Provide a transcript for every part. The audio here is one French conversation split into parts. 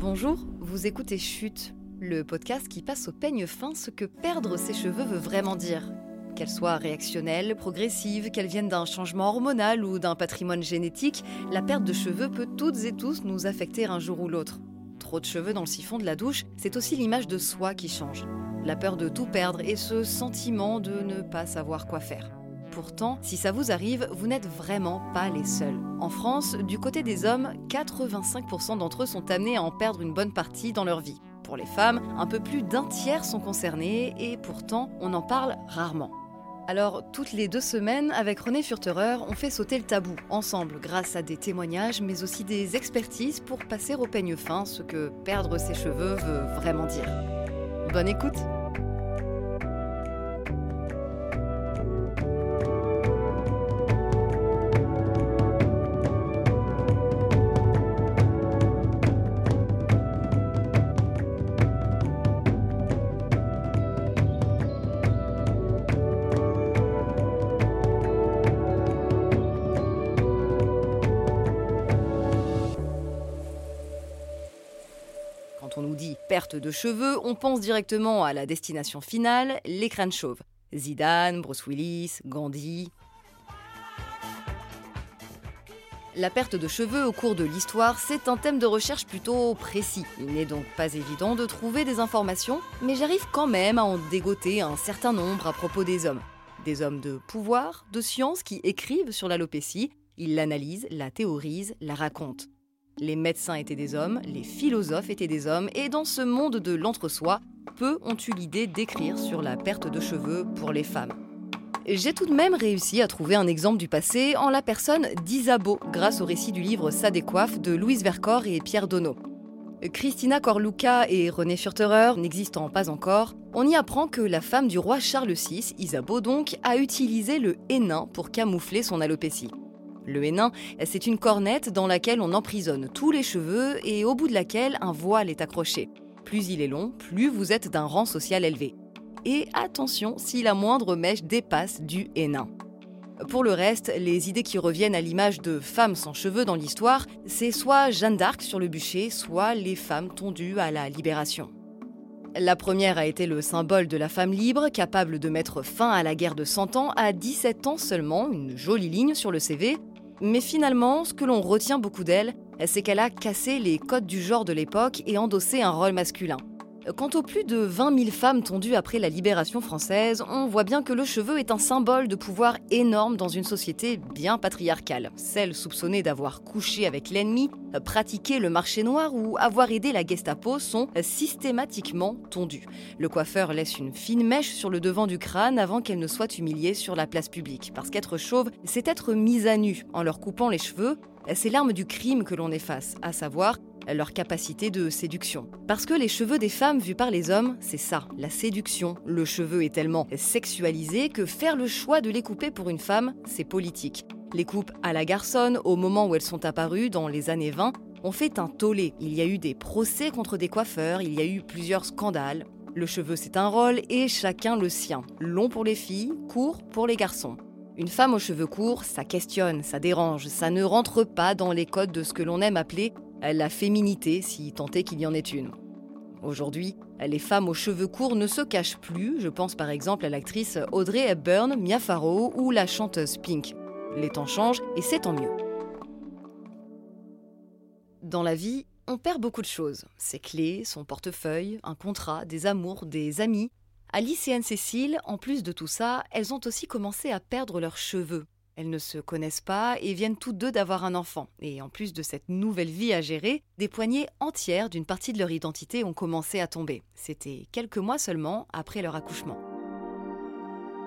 Bonjour, vous écoutez Chute, le podcast qui passe au peigne fin ce que perdre ses cheveux veut vraiment dire. Qu'elle soit réactionnelle, progressive, qu'elle vienne d'un changement hormonal ou d'un patrimoine génétique, la perte de cheveux peut toutes et tous nous affecter un jour ou l'autre. Trop de cheveux dans le siphon de la douche, c'est aussi l'image de soi qui change. La peur de tout perdre et ce sentiment de ne pas savoir quoi faire. Pourtant, si ça vous arrive, vous n'êtes vraiment pas les seuls. En France, du côté des hommes, 85% d'entre eux sont amenés à en perdre une bonne partie dans leur vie. Pour les femmes, un peu plus d'un tiers sont concernés et pourtant, on en parle rarement. Alors, toutes les deux semaines, avec René Furterer, on fait sauter le tabou, ensemble, grâce à des témoignages, mais aussi des expertises pour passer au peigne fin ce que perdre ses cheveux veut vraiment dire. Bonne écoute! Perte de cheveux, on pense directement à la destination finale, les crânes chauves. Zidane, Bruce Willis, Gandhi. La perte de cheveux au cours de l'histoire, c'est un thème de recherche plutôt précis. Il n'est donc pas évident de trouver des informations, mais j'arrive quand même à en dégoter un certain nombre à propos des hommes. Des hommes de pouvoir, de science qui écrivent sur l'alopécie, ils l'analysent, la théorisent, la racontent. Les médecins étaient des hommes, les philosophes étaient des hommes, et dans ce monde de l'entre-soi, peu ont eu l'idée d'écrire sur la perte de cheveux pour les femmes. J'ai tout de même réussi à trouver un exemple du passé en la personne d'Isabeau, grâce au récit du livre Ça décoiffe de Louise Vercors et Pierre Donneau. Christina Corluca et René Furterer n'existant pas encore, on y apprend que la femme du roi Charles VI, Isabeau donc, a utilisé le hénin pour camoufler son alopécie. Le hénin, c'est une cornette dans laquelle on emprisonne tous les cheveux et au bout de laquelle un voile est accroché. Plus il est long, plus vous êtes d'un rang social élevé. Et attention si la moindre mèche dépasse du hénin. Pour le reste, les idées qui reviennent à l'image de femmes sans cheveux dans l'histoire, c'est soit Jeanne d'Arc sur le bûcher, soit les femmes tondues à la libération. La première a été le symbole de la femme libre, capable de mettre fin à la guerre de 100 ans à 17 ans seulement, une jolie ligne sur le CV, mais finalement, ce que l'on retient beaucoup d'elle, c'est qu'elle a cassé les codes du genre de l'époque et endossé un rôle masculin. Quant aux plus de 20 000 femmes tondues après la libération française, on voit bien que le cheveu est un symbole de pouvoir énorme dans une société bien patriarcale. Celles soupçonnées d'avoir couché avec l'ennemi, pratiqué le marché noir ou avoir aidé la Gestapo sont systématiquement tondues. Le coiffeur laisse une fine mèche sur le devant du crâne avant qu'elle ne soit humiliée sur la place publique. Parce qu'être chauve, c'est être mise à nu en leur coupant les cheveux. C'est l'arme du crime que l'on efface, à savoir leur capacité de séduction. Parce que les cheveux des femmes vus par les hommes, c'est ça, la séduction. Le cheveu est tellement sexualisé que faire le choix de les couper pour une femme, c'est politique. Les coupes à la garçonne, au moment où elles sont apparues, dans les années 20, ont fait un tollé. Il y a eu des procès contre des coiffeurs, il y a eu plusieurs scandales. Le cheveu, c'est un rôle et chacun le sien. Long pour les filles, court pour les garçons. Une femme aux cheveux courts, ça questionne, ça dérange, ça ne rentre pas dans les codes de ce que l'on aime appeler la féminité, si tant est qu'il y en ait une. Aujourd'hui, les femmes aux cheveux courts ne se cachent plus, je pense par exemple à l'actrice Audrey Hepburn, Mia Farrow ou la chanteuse Pink. Les temps changent et c'est tant mieux. Dans la vie, on perd beaucoup de choses. Ses clés, son portefeuille, un contrat, des amours, des amis. Alice et Anne-Cécile, en plus de tout ça, elles ont aussi commencé à perdre leurs cheveux. Elles ne se connaissent pas et viennent toutes deux d'avoir un enfant. Et en plus de cette nouvelle vie à gérer, des poignées entières d'une partie de leur identité ont commencé à tomber. C'était quelques mois seulement après leur accouchement.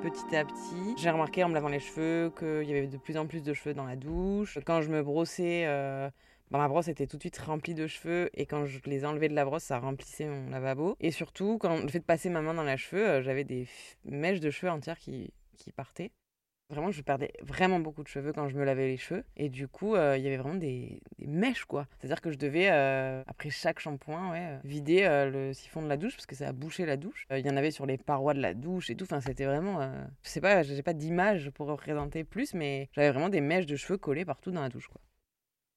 Petit à petit, j'ai remarqué en me lavant les cheveux qu'il y avait de plus en plus de cheveux dans la douche. Quand je me brossais, euh, bah, ma brosse était tout de suite remplie de cheveux et quand je les enlevais de la brosse, ça remplissait mon lavabo. Et surtout, quand le fait de passer ma main dans les cheveux, euh, j'avais des mèches de cheveux entières qui partaient. Vraiment, je perdais vraiment beaucoup de cheveux quand je me lavais les cheveux. Et du coup, euh, il y avait vraiment des, mèches, quoi. C'est-à-dire que je devais, euh, après chaque shampoing, ouais, euh, vider le siphon de la douche parce que ça a bouché la douche. Il y en avait sur les parois de la douche et tout. Enfin, c'était vraiment. je sais pas, j'ai pas d'image pour représenter plus, mais j'avais vraiment des mèches de cheveux collées partout dans la douche, quoi.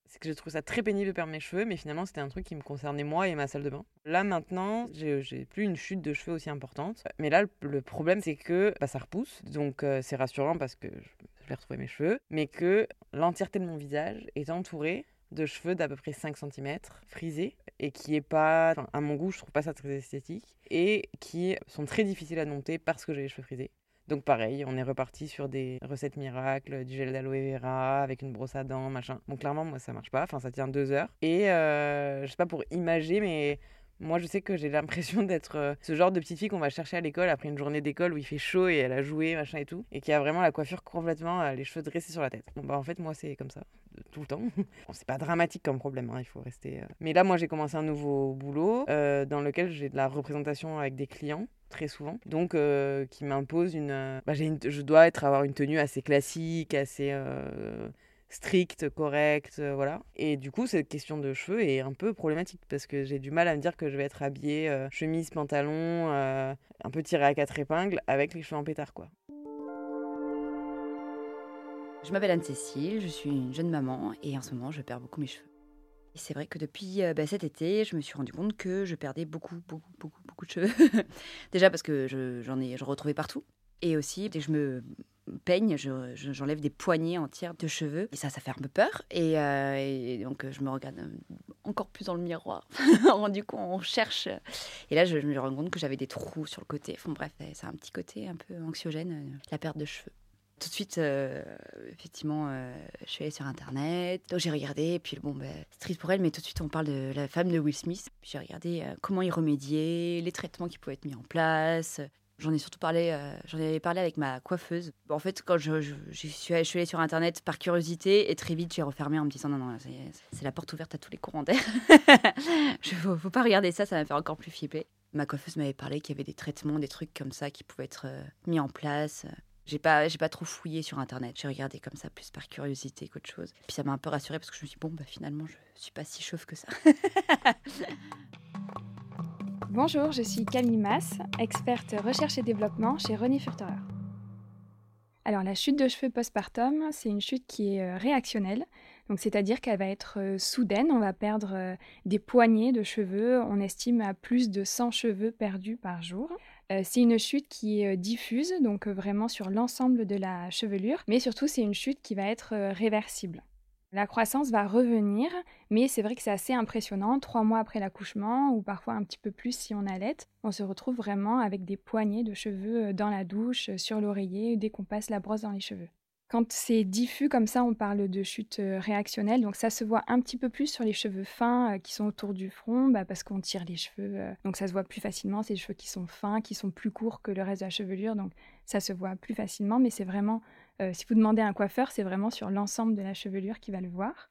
C'est que je trouve ça très pénible de perdre mes cheveux, mais finalement c'était un truc qui me concernait moi et ma salle de bain. Là maintenant, j'ai plus une chute de cheveux aussi importante. Mais là, le problème c'est que bah, ça repousse, donc euh, c'est rassurant parce que je vais retrouver mes cheveux, mais que l'entièreté de mon visage est entourée de cheveux d'à peu près 5 cm frisés et qui est pas, à mon goût, je trouve pas ça très esthétique et qui sont très difficiles à dompter parce que j'ai les cheveux frisés. Donc pareil, on est reparti sur des recettes miracles, du gel d'aloe vera avec une brosse à dents, machin. Bon clairement moi ça marche pas, enfin ça tient deux heures. Et euh, je sais pas pour imager, mais moi, je sais que j'ai l'impression d'être euh, ce genre de petite fille qu'on va chercher à l'école après une journée d'école où il fait chaud et elle a joué, machin et tout, et qui a vraiment la coiffure complètement, euh, les cheveux dressés sur la tête. Bon, bah en fait, moi, c'est comme ça, tout le temps. bon, c'est pas dramatique comme problème, hein, il faut rester. Mais là, moi, j'ai commencé un nouveau boulot dans lequel j'ai de la représentation avec des clients très souvent, donc euh, qui m'impose une, euh, bah, une, je dois être avoir une tenue assez classique, assez euh, stricte, correcte, voilà. Et du coup, cette question de cheveux est un peu problématique parce que j'ai du mal à me dire que je vais être habillée chemise, pantalon, un peu tiré à quatre épingles avec les cheveux en pétard, quoi. Je m'appelle Anne-Cécile, je suis une jeune maman et en ce moment, je perds beaucoup mes cheveux c'est vrai que depuis euh, bah, cet été, je me suis rendu compte que je perdais beaucoup, beaucoup, beaucoup, beaucoup de cheveux. Déjà parce que j'en ai, je retrouvais partout. Et aussi, dès que je me peigne, j'enlève des poignées entières de cheveux. Et ça, ça fait un peu peur. Et, euh, donc, je me regarde euh, encore plus dans le miroir. du coup, on cherche. Et là, je, je me rends compte que j'avais des trous sur le côté. Enfin bref, c'est un petit côté un peu anxiogène, la perte de cheveux. Tout de suite, euh, effectivement, euh, je suis allée sur Internet. Donc j'ai regardé, et puis bon, ben, c'est triste pour elle, mais tout de suite on parle de la femme de Will Smith. J'ai regardé euh, comment y remédier, les traitements qui pouvaient être mis en place. J'en ai surtout parlé, j'en avais parlé avec ma coiffeuse. En fait, quand je, suis, allée sur Internet par curiosité, et très vite j'ai refermé en me disant non, non, c'est la porte ouverte à tous les courants d'air. Il ne faut, pas regarder ça, ça va me faire encore plus flipper. Ma coiffeuse m'avait parlé qu'il y avait des traitements, des trucs comme ça qui pouvaient être mis en place. J'ai pas, j'ai pas trop fouillé sur internet. J'ai regardé comme ça plus par curiosité qu'autre chose. Puis ça m'a un peu rassurée parce que je me suis dit, bon, bah, finalement, je suis pas si chauve que ça. Bonjour, je suis Camille Mass, experte recherche et développement chez René Furterer. Alors, la chute de cheveux postpartum, c'est une chute qui est euh, réactionnelle. Donc, c'est-à-dire qu'elle va être euh, soudaine. On va perdre euh, des poignées de cheveux. On estime à plus de 100 cheveux perdus par jour. Euh, c'est une chute qui est euh, diffuse, donc euh, vraiment sur l'ensemble de la chevelure, mais surtout c'est une chute qui va être réversible. La croissance va revenir, mais c'est vrai que c'est assez impressionnant. Trois mois après l'accouchement, ou parfois un petit peu plus si on allait, on se retrouve vraiment avec des poignées de cheveux dans la douche, sur l'oreiller, dès qu'on passe la brosse dans les cheveux. Quand c'est diffus comme ça, on parle de chute euh, réactionnelle. Donc ça se voit un petit peu plus sur les cheveux fins euh, qui sont autour du front, bah, parce qu'on tire les cheveux. Euh, donc ça se voit plus facilement. C'est des cheveux qui sont fins, qui sont plus courts que le reste de la chevelure. Donc ça se voit plus facilement. Mais c'est vraiment, si vous demandez à un coiffeur, c'est vraiment sur l'ensemble de la chevelure qu'il va le voir.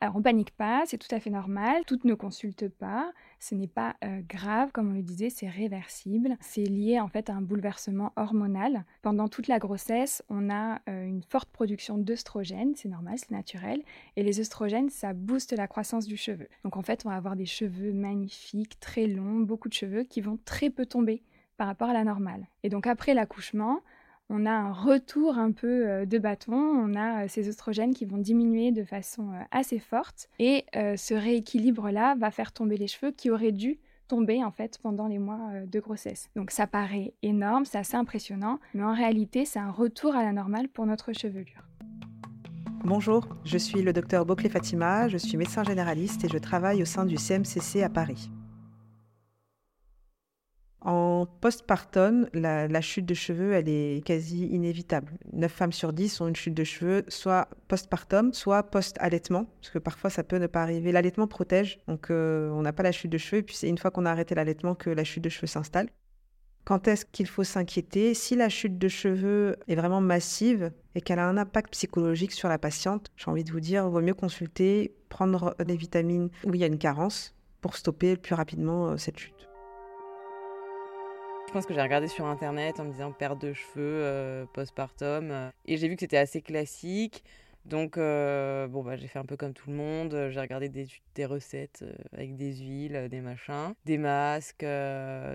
Alors on panique pas, c'est tout à fait normal, toutes ne consultent pas, ce n'est pas euh, grave, comme on le disait, c'est réversible. C'est lié en fait à un bouleversement hormonal. Pendant toute la grossesse, on a euh, une forte production d'œstrogènes, c'est normal, c'est naturel, et les œstrogènes, ça booste la croissance du cheveu. Donc en fait, on va avoir des cheveux magnifiques, très longs, beaucoup de cheveux qui vont très peu tomber par rapport à la normale. Et donc après l'accouchement, on a un retour un peu euh, de bâton, on a euh, ces oestrogènes qui vont diminuer de façon euh, assez forte et ce rééquilibre-là va faire tomber les cheveux qui auraient dû tomber en fait pendant les mois de grossesse. Donc ça paraît énorme, c'est assez impressionnant, mais en réalité c'est un retour à la normale pour notre chevelure. Bonjour, je suis le docteur Boclé Fatima, je suis médecin généraliste et je travaille au sein du CMCC à Paris. En postpartum, la, la, chute de cheveux, elle est quasi inévitable. 9 femmes sur 10 ont une chute de cheveux, soit postpartum, soit post-allaitement, parce que parfois ça peut ne pas arriver. L'allaitement protège, donc euh, on n'a pas la chute de cheveux, et puis c'est une fois qu'on a arrêté l'allaitement que la chute de cheveux s'installe. Quand est-ce qu'il faut s'inquiéter? Si la chute de cheveux est vraiment massive et qu'elle a un impact psychologique sur la patiente, j'ai envie de vous dire, il vaut mieux consulter, prendre des vitamines où il y a une carence pour stopper plus rapidement euh, cette chute. Je pense que j'ai regardé sur internet en me disant perte de cheveux euh, postpartum euh, et j'ai vu que c'était assez classique. Donc euh, bon bah j'ai fait un peu comme tout le monde, j'ai regardé des recettes avec des huiles, des machins, des masques,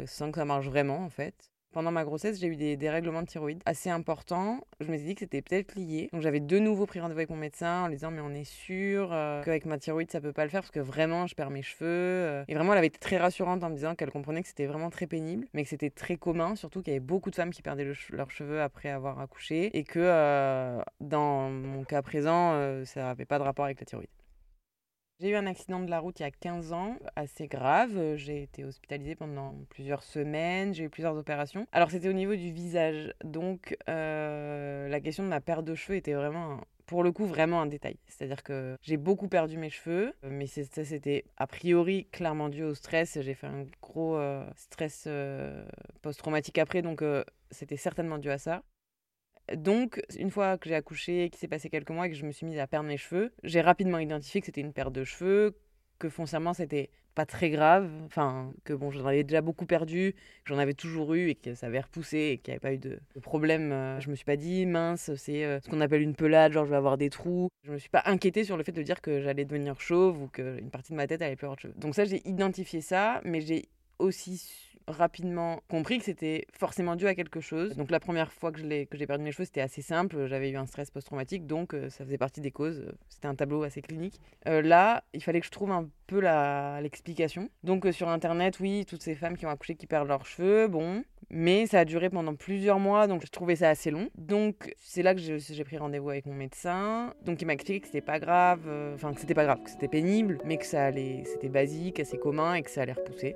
sans que ça marche vraiment en fait. Pendant ma grossesse, j'ai eu des dérèglements de thyroïde assez importants. Je me suis dit que c'était peut-être lié. Donc j'avais de nouveau pris rendez-vous avec mon médecin en lui disant mais on est sûr euh, qu'avec ma thyroïde ça peut pas le faire parce que vraiment je perds mes cheveux. Euh. Et vraiment elle avait été très rassurante en me disant qu'elle comprenait que c'était vraiment très pénible, mais que c'était très commun, surtout qu'il y avait beaucoup de femmes qui perdaient leurs cheveux après avoir accouché et que euh, dans mon cas présent ça n'avait pas de rapport avec la thyroïde. J'ai eu un accident de la route il y a 15 ans, assez grave. J'ai été hospitalisée pendant plusieurs semaines, j'ai eu plusieurs opérations. Alors c'était au niveau du visage, donc euh, la question de ma perte de cheveux était vraiment pour le coup vraiment un détail. C'est-à-dire que j'ai beaucoup perdu mes cheveux, mais ça c'était a priori clairement dû au stress. J'ai fait un gros euh, stress euh, post-traumatique après, donc c'était certainement dû à ça. Donc, une fois que j'ai accouché, qu'il s'est passé quelques mois et que je me suis mise à perdre mes cheveux, j'ai rapidement identifié que c'était une perte de cheveux, que foncièrement c'était pas très grave, enfin que bon j'en avais déjà beaucoup perdu, que j'en avais toujours eu et que ça avait repoussé et qu'il n'y avait pas eu de, problème. Euh, je me suis pas dit mince c'est euh, ce qu'on appelle une pelade, genre je vais avoir des trous. Je me suis pas inquiétée sur le fait de dire que j'allais devenir chauve ou qu'une partie de ma tête allait plus avoir de cheveux. Donc ça j'ai identifié ça, mais j'ai aussi rapidement compris que c'était forcément dû à quelque chose. Donc la première fois que j'ai perdu mes cheveux, c'était assez simple. J'avais eu un stress post-traumatique, donc euh, ça faisait partie des causes. C'était un tableau assez clinique. Euh, là, il fallait que je trouve un peu l'explication. Donc euh, sur Internet, oui, toutes ces femmes qui ont accouché qui perdent leurs cheveux, bon. Mais ça a duré pendant plusieurs mois, donc je trouvais ça assez long. Donc c'est là que j'ai pris rendez-vous avec mon médecin. Donc il m'a expliqué que c'était pas grave, enfin que c'était pas grave, que c'était pénible, mais que ça allait, c'était basique, assez commun et que ça allait repousser.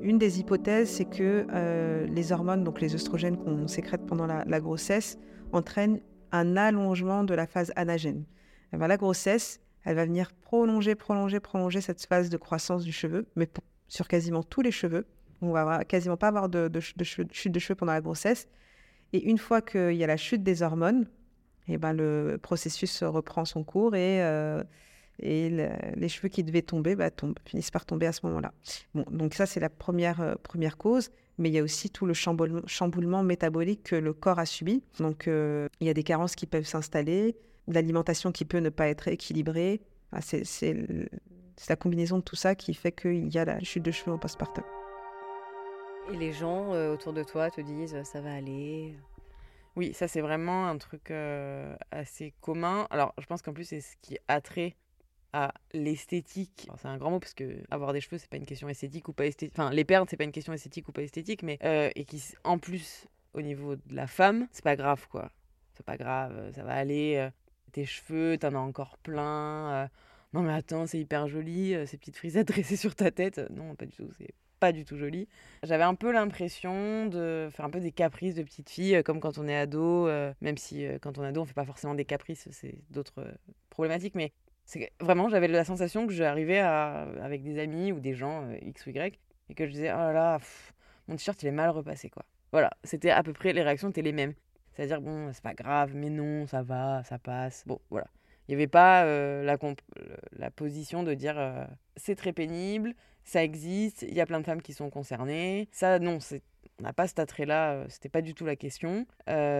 Une des hypothèses, c'est que euh, les hormones, donc les oestrogènes qu'on sécrète pendant la, grossesse, entraînent un allongement de la phase anagène. Eh ben, la grossesse, elle va venir prolonger, prolonger, prolonger cette phase de croissance du cheveu, mais sur quasiment tous les cheveux. On va quasiment pas avoir de, chute de cheveux pendant la grossesse. Et une fois qu'il y a la chute des hormones, et eh ben, le processus reprend son cours et euh, et les cheveux qui devaient tomber bah, tombent, finissent par tomber à ce moment-là. Bon, donc ça, c'est la première, euh, première cause, mais il y a aussi tout le chamboulement, chamboulement métabolique que le corps a subi. Donc euh, il y a des carences qui peuvent s'installer, l'alimentation qui peut ne pas être équilibrée. Ah, c'est la combinaison de tout ça qui fait qu'il y a la chute de cheveux au postpartum. Et les gens euh, autour de toi te disent ça va aller? Oui, ça c'est vraiment un truc assez commun. Alors je pense qu'en plus c'est ce qui attrait à l'esthétique. C'est un grand mot parce que avoir des cheveux, c'est pas une question esthétique ou pas esthétique. Enfin, les perdre, c'est pas une question esthétique ou pas esthétique, mais euh, et qui, en plus, au niveau de la femme, c'est pas grave quoi. C'est pas grave, euh, ça va aller. Euh, tes cheveux, t'en as encore plein. non mais attends, c'est hyper joli, ces petites frisettes dressées sur ta tête. Non, pas du tout. C'est pas du tout joli. J'avais un peu l'impression de faire un peu des caprices de petite fille, comme quand on est ado, même si quand on est ado, on fait pas forcément des caprices, c'est d'autres problématiques, mais c'est vraiment, j'avais la sensation que j'arrivais avec des amis ou des gens euh, X ou Y et que je disais, oh là là, mon t-shirt il est mal repassé quoi. Voilà, c'était à peu près, les réactions étaient les mêmes. C'est-à-dire, bon, c'est pas grave, mais non, ça va, ça passe. Bon, voilà. Il n'y avait pas euh, la, la position de dire, euh, c'est très pénible, ça existe, il y a plein de femmes qui sont concernées. Ça, non, on n'a pas cet attrait-là, c'était pas du tout la question.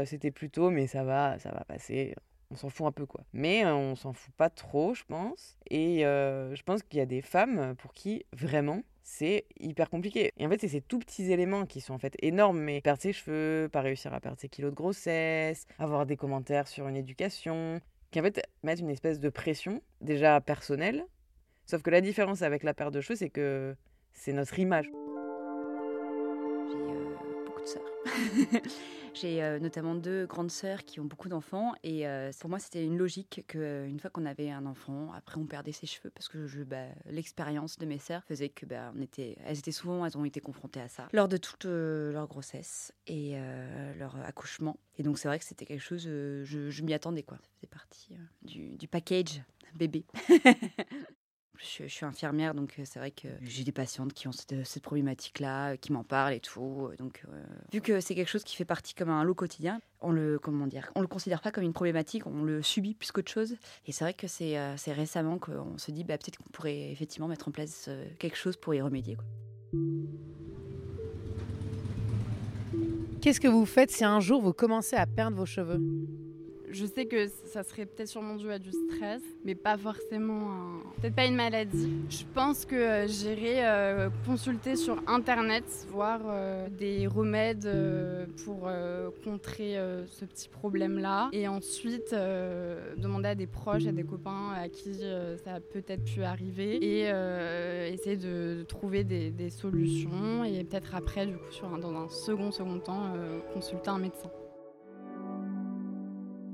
c'était plutôt, mais ça va, ça va passer, on s'en fout un peu quoi. Mais euh, on s'en fout pas trop, je pense. Et euh, je pense qu'il y a des femmes pour qui vraiment c'est hyper compliqué. Et en fait, c'est ces tout petits éléments qui sont en fait énormes, mais perdre ses cheveux, pas réussir à perdre ses kilos de grossesse, avoir des commentaires sur une éducation, qui en fait mettent une espèce de pression, déjà personnelle. Sauf que la différence avec la perte de cheveux, c'est que c'est notre image. J'ai euh, beaucoup de sœurs. J'ai euh, notamment deux grandes sœurs qui ont beaucoup d'enfants et euh, pour moi c'était une logique qu'une fois qu'on avait un enfant, après on perdait ses cheveux parce que bah, l'expérience de mes sœurs faisait que bah, elles étaient souvent, elles ont été confrontées à ça lors de toute euh, leur grossesse et leur accouchement. Et donc c'est vrai que c'était quelque chose, je, m'y attendais quoi. Ça faisait partie du package bébé. Je, suis infirmière, donc euh, c'est vrai que j'ai des patientes qui ont cette, problématique-là, euh, qui m'en parlent et tout. Euh, donc, vu que c'est quelque chose qui fait partie comme un lot quotidien, on le comment dire, on le considère pas comme une problématique, on le subit plus qu'autre chose. Et c'est vrai que c'est récemment qu'on se dit, bah, peut-être qu'on pourrait effectivement mettre en place quelque chose pour y remédier. Qu'est-ce que vous faites si un jour vous commencez à perdre vos cheveux? Je sais que ça serait peut-être sûrement dû à du stress, mais pas forcément, peut-être pas une maladie. Je pense que euh, j'irai euh, consulter sur internet, voir euh, des remèdes pour contrer ce petit problème-là, et ensuite demander à des proches, à des copains à qui ça a peut-être pu arriver, et essayer de, trouver des, solutions, et peut-être après, du coup, dans un second second temps, consulter un médecin.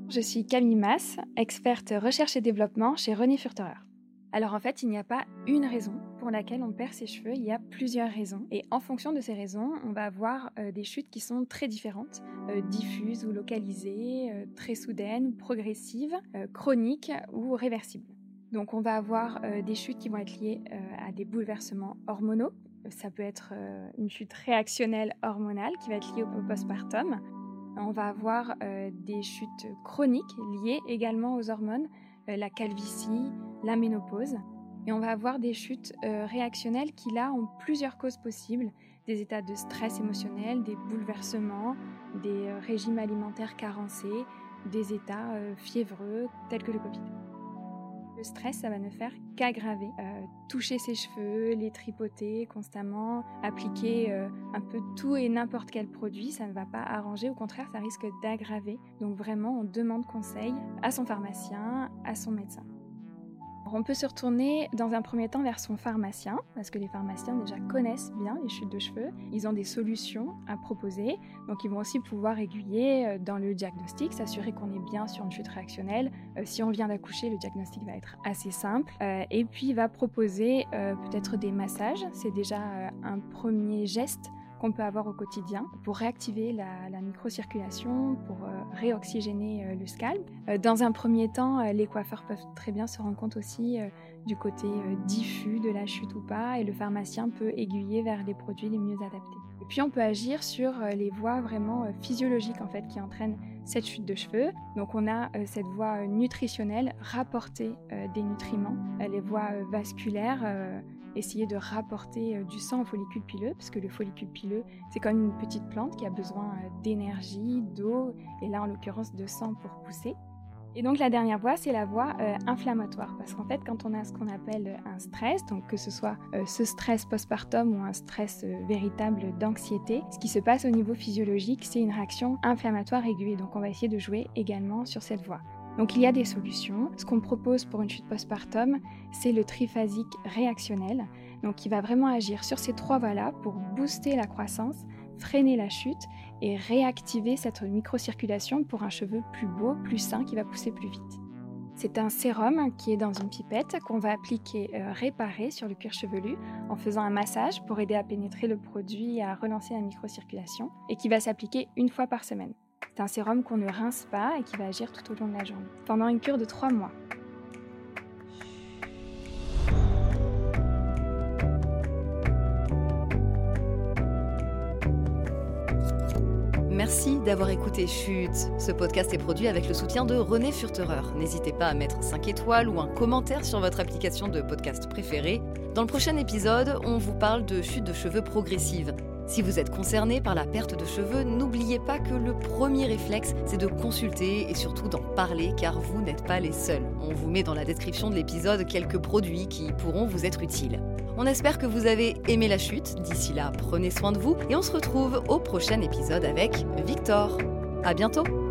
Je suis Camille Mass, experte recherche et développement chez René Furterer. Alors en fait, il n'y a pas une raison pour laquelle on perd ses cheveux, il y a plusieurs raisons. Et en fonction de ces raisons, on va avoir euh, des chutes qui sont très différentes, euh, diffuses ou localisées, euh, très soudaines ou progressives, chroniques ou réversibles. Donc on va avoir des chutes qui vont être liées à des bouleversements hormonaux. Ça peut être une chute réactionnelle hormonale qui va être liée au postpartum, on va avoir euh, des chutes chroniques liées également aux hormones, euh, la calvitie, la ménopause. Et on va avoir des chutes euh, réactionnelles qui, là, ont plusieurs causes possibles. Des états de stress émotionnel, des bouleversements, des régimes alimentaires carencés, des états fiévreux tels que le Covid. Le stress, ça va ne faire qu'aggraver. Euh, toucher ses cheveux, les tripoter constamment, appliquer euh, un peu tout et n'importe quel produit, ça ne va pas arranger. Au contraire, ça risque d'aggraver. Donc vraiment, on demande conseil à son pharmacien, à son médecin. On peut se retourner dans un premier temps vers son pharmacien, parce que les pharmaciens déjà connaissent bien les chutes de cheveux. Ils ont des solutions à proposer, donc ils vont aussi pouvoir aiguiller euh, dans le diagnostic, s'assurer qu'on est bien sur une chute réactionnelle. Euh, si on vient d'accoucher, le diagnostic va être assez simple. Euh, et puis il va proposer peut-être des massages, c'est déjà un premier geste qu'on peut avoir au quotidien pour réactiver la, microcirculation, pour euh, réoxygéner euh, le scalp. Euh, dans un premier temps, les coiffeurs peuvent très bien se rendre compte aussi du côté diffus de la chute ou pas, et le pharmacien peut aiguiller vers les produits les mieux adaptés. Et puis on peut agir sur les voies vraiment physiologiques en fait qui entraînent cette chute de cheveux. Donc on a cette voie nutritionnelle, rapporter des nutriments, les voies vasculaires essayer de rapporter euh, du sang au follicule pileux, parce que le follicule pileux, c'est comme une petite plante qui a besoin euh, d'énergie, d'eau, et là en l'occurrence de sang pour pousser. Et donc la dernière voie, c'est la voie euh, inflammatoire, parce qu'en fait, quand on a ce qu'on appelle un stress, donc que ce soit ce stress postpartum ou un stress véritable d'anxiété, ce qui se passe au niveau physiologique, c'est une réaction inflammatoire aiguë. Donc on va essayer de jouer également sur cette voie. Donc il y a des solutions. Ce qu'on propose pour une chute postpartum, c'est le triphasique réactionnel, donc qui va vraiment agir sur ces trois voies-là pour booster la croissance, freiner la chute et réactiver cette microcirculation pour un cheveu plus beau, plus sain qui va pousser plus vite. C'est un sérum qui est dans une pipette qu'on va appliquer euh, réparé sur le cuir chevelu en faisant un massage pour aider à pénétrer le produit et à relancer la microcirculation et qui va s'appliquer une fois par semaine. C'est un sérum qu'on ne rince pas et qui va agir tout au long de la journée, pendant une cure de 3 mois. Merci d'avoir écouté Chute. Ce podcast est produit avec le soutien de René Furterer. N'hésitez pas à mettre 5 étoiles ou un commentaire sur votre application de podcast préférée. Dans le prochain épisode, on vous parle de chute de cheveux progressive. Si vous êtes concerné par la perte de cheveux, n'oubliez pas que le premier réflexe, c'est de consulter et surtout d'en parler car vous n'êtes pas les seuls. On vous met dans la description de l'épisode quelques produits qui pourront vous être utiles. On espère que vous avez aimé la chute. D'ici là, prenez soin de vous et on se retrouve au prochain épisode avec Victor. À bientôt!